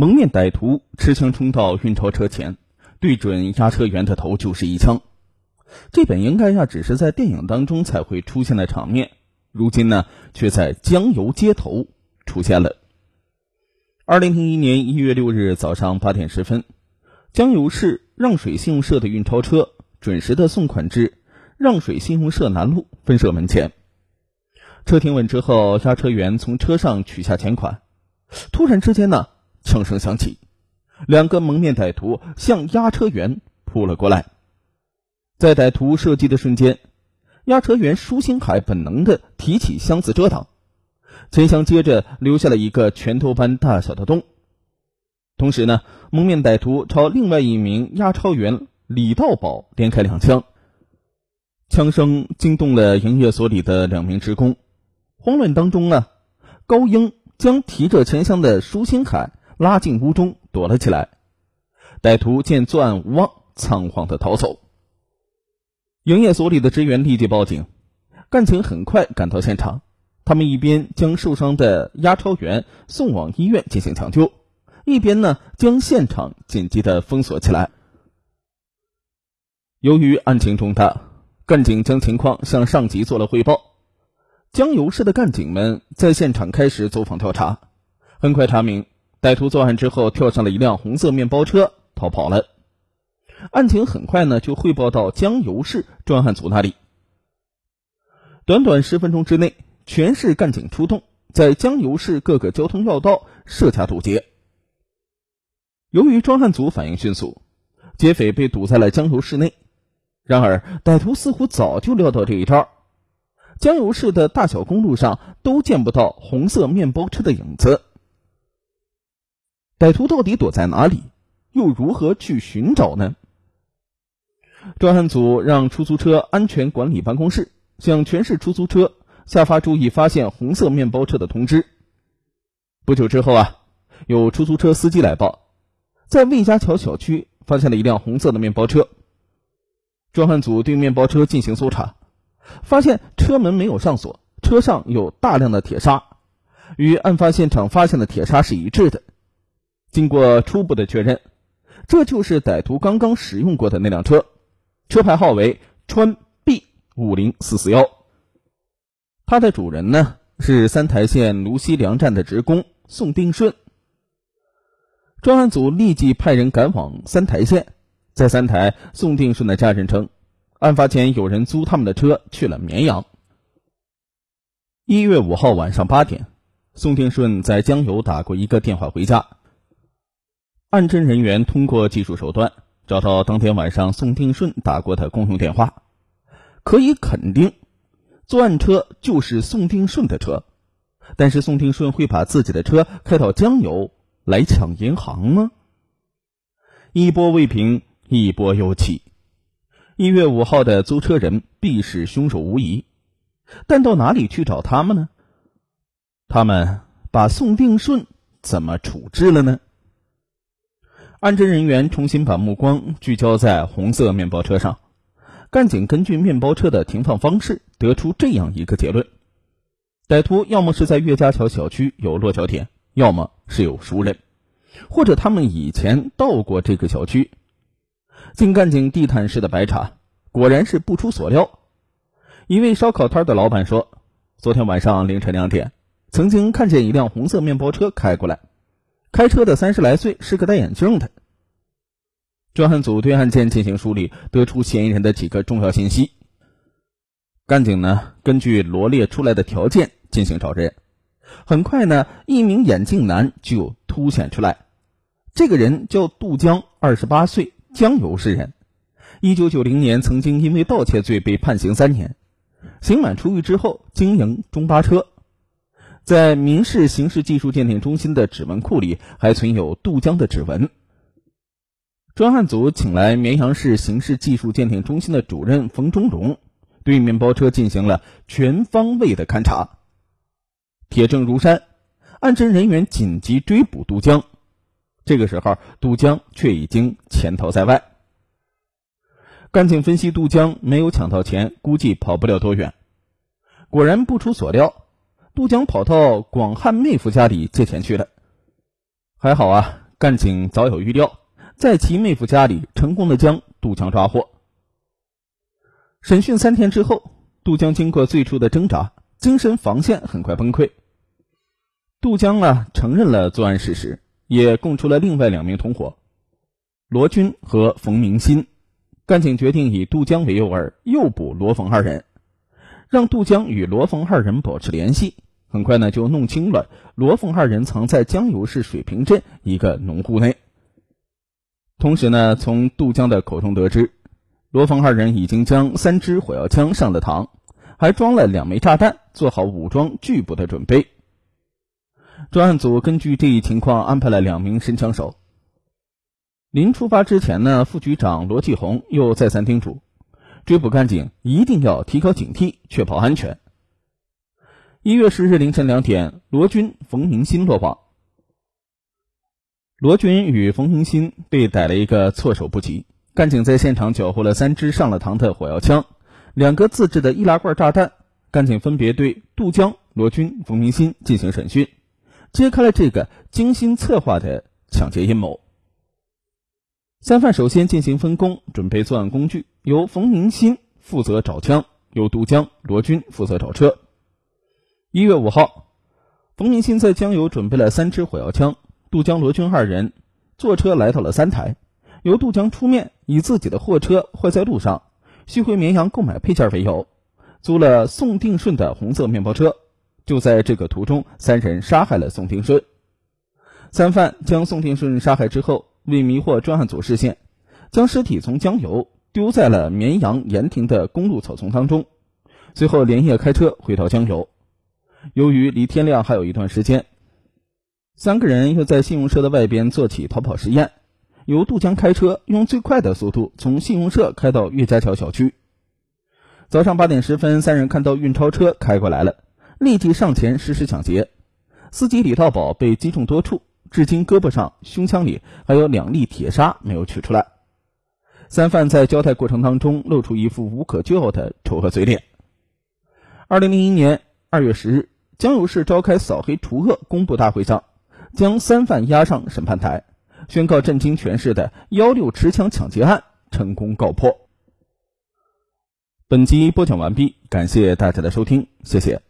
蒙面歹徒持枪冲到运钞车前，对准押车员的头就是一枪。这本应该呀只是在电影当中才会出现的场面，如今呢却在江油街头出现了。二零零一年一月六日早上八点十分，江油市让水信用社的运钞车准时的送款至让水信用社南路分社门前。车停稳之后，押车员从车上取下钱款，突然之间呢，枪声响起，两个蒙面歹徒向押车员扑了过来。在歹徒射击的瞬间，押车员舒星海本能的提起箱子遮挡，钱箱接着留下了一个拳头般大小的洞。同时呢，蒙面歹徒朝另外一名押钞员李道宝连开两枪，枪声惊动了营业所里的两名职工。慌乱当中啊，高英将提着钱箱的舒星海拉进屋中躲了起来。歹徒见作案无望，仓皇的逃走。营业所里的职员立即报警，干警很快赶到现场。他们一边将受伤的押钞员送往医院进行抢救，一边呢将现场紧急的封锁起来。由于案情重大，干警将情况向上级做了汇报。江油市的干警们在现场开始走访调查，很快查明歹徒作案之后跳上了一辆红色面包车逃跑了。案情很快呢就汇报到江油市专案组那里。短短十分钟之内，全市干警出动，在江油市各个交通要道设卡堵截。由于专案组反应迅速，劫匪被堵在了江油市内。然而，歹徒似乎早就料到这一招。江油市的大小公路上都见不到红色面包车的影子。歹徒到底躲在哪里？又如何去寻找呢？专案组让出租车安全管理办公室向全市出租车下发注意发现红色面包车的通知。不久之后啊，有出租车司机来报，在魏家桥小区发现了一辆红色的面包车。专案组对面包车进行搜查，发现车门没有上锁，车上有大量的铁砂，与案发现场发现的铁砂是一致的。经过初步的确认，这就是歹徒刚刚使用过的那辆车。车牌号为川 B 五零四四幺，它的主人呢是三台县芦溪粮站的职工宋定顺。专案组立即派人赶往三台县，在三台，宋定顺的家人称，案发前有人租他们的车去了绵阳。一月五号晚上八点，宋定顺在江油打过一个电话回家，案侦人员通过技术手段。找到当天晚上宋定顺打过的公用电话，可以肯定，作案车就是宋定顺的车。但是宋定顺会把自己的车开到江油来抢银行吗？一波未平，一波又起。一月五号的租车人必是凶手无疑，但到哪里去找他们呢？他们把宋定顺怎么处置了呢？案侦人员重新把目光聚焦在红色面包车上，干警根据面包车的停放方式得出这样一个结论：歹徒要么是在岳家桥小区有落脚点，要么是有熟人，或者他们以前到过这个小区。经干警地毯式的白查，果然是不出所料。一位烧烤摊的老板说，昨天晚上凌晨两点，曾经看见一辆红色面包车开过来。开车的三十来岁，是个戴眼镜的。专案组对案件进行梳理，得出嫌疑人的几个重要信息。干警呢，根据罗列出来的条件进行找人。很快呢，一名眼镜男就凸显出来。这个人叫杜江，二十八岁，江油市人。一九九零年曾经因为盗窃罪被判刑三年，刑满出狱之后经营中巴车。在民事刑事技术鉴定中心的指纹库里还存有杜江的指纹。专案组请来绵阳市刑事技术鉴定中心的主任冯忠荣，对面包车进行了全方位的勘查。铁证如山，案侦人员紧急追捕杜江。这个时候，杜江却已经潜逃在外。干警分析，杜江没有抢到钱，估计跑不了多远。果然不出所料。杜江跑到广汉妹夫家里借钱去了，还好啊，干警早有预料，在其妹夫家里成功的将杜江抓获。审讯三天之后，杜江经过最初的挣扎，精神防线很快崩溃。杜江啊承认了作案事实，也供出了另外两名同伙罗军和冯明新。干警决定以杜江为诱饵，诱捕罗冯二人，让杜江与罗冯二人保持联系。很快呢，就弄清了罗凤二人藏在江油市水平镇一个农户内。同时呢，从杜江的口中得知，罗凤二人已经将三支火药枪上了膛，还装了两枚炸弹，做好武装拒捕的准备。专案组根据这一情况安排了两名神枪手。临出发之前呢，副局长罗继红又再三叮嘱，追捕干警一定要提高警惕，确保安全。一月十日凌晨两点，罗军、冯明新落网。罗军与冯明新被逮了一个措手不及。干警在现场缴获了三支上了膛的火药枪，两个自制的易拉罐炸弹。干警分别对杜江、罗军、冯明新进行审讯，揭开了这个精心策划的抢劫阴谋。三犯首先进行分工，准备作案工具，由冯明新负责找枪，由杜江、罗军负责找车。一月五号，冯明新在江油准备了三支火药枪，杜江、罗军二人坐车来到了三台，由杜江出面，以自己的货车坏在路上，需回绵阳购买配件为由，租了宋定顺的红色面包车。就在这个途中，三人杀害了宋定顺。三犯将宋定顺杀害之后，为迷惑专案组视线，将尸体从江油丢在了绵阳盐亭的公路草丛当中，随后连夜开车回到江油。由于离天亮还有一段时间，三个人又在信用社的外边做起逃跑实验。由杜江开车，用最快的速度从信用社开到岳家桥小区。早上八点十分，三人看到运钞车开过来了，立即上前实施抢劫。司机李道宝被击中多处，至今胳膊上、胸腔里还有两粒铁砂没有取出来。三犯在交代过程当中露出一副无可救药的丑恶嘴脸。二零零一年。二月十日，江油市召开扫黑除恶公布大会上，将三犯押上审判台，宣告震惊全市的幺六持枪抢劫案成功告破。本集播讲完毕，感谢大家的收听，谢谢。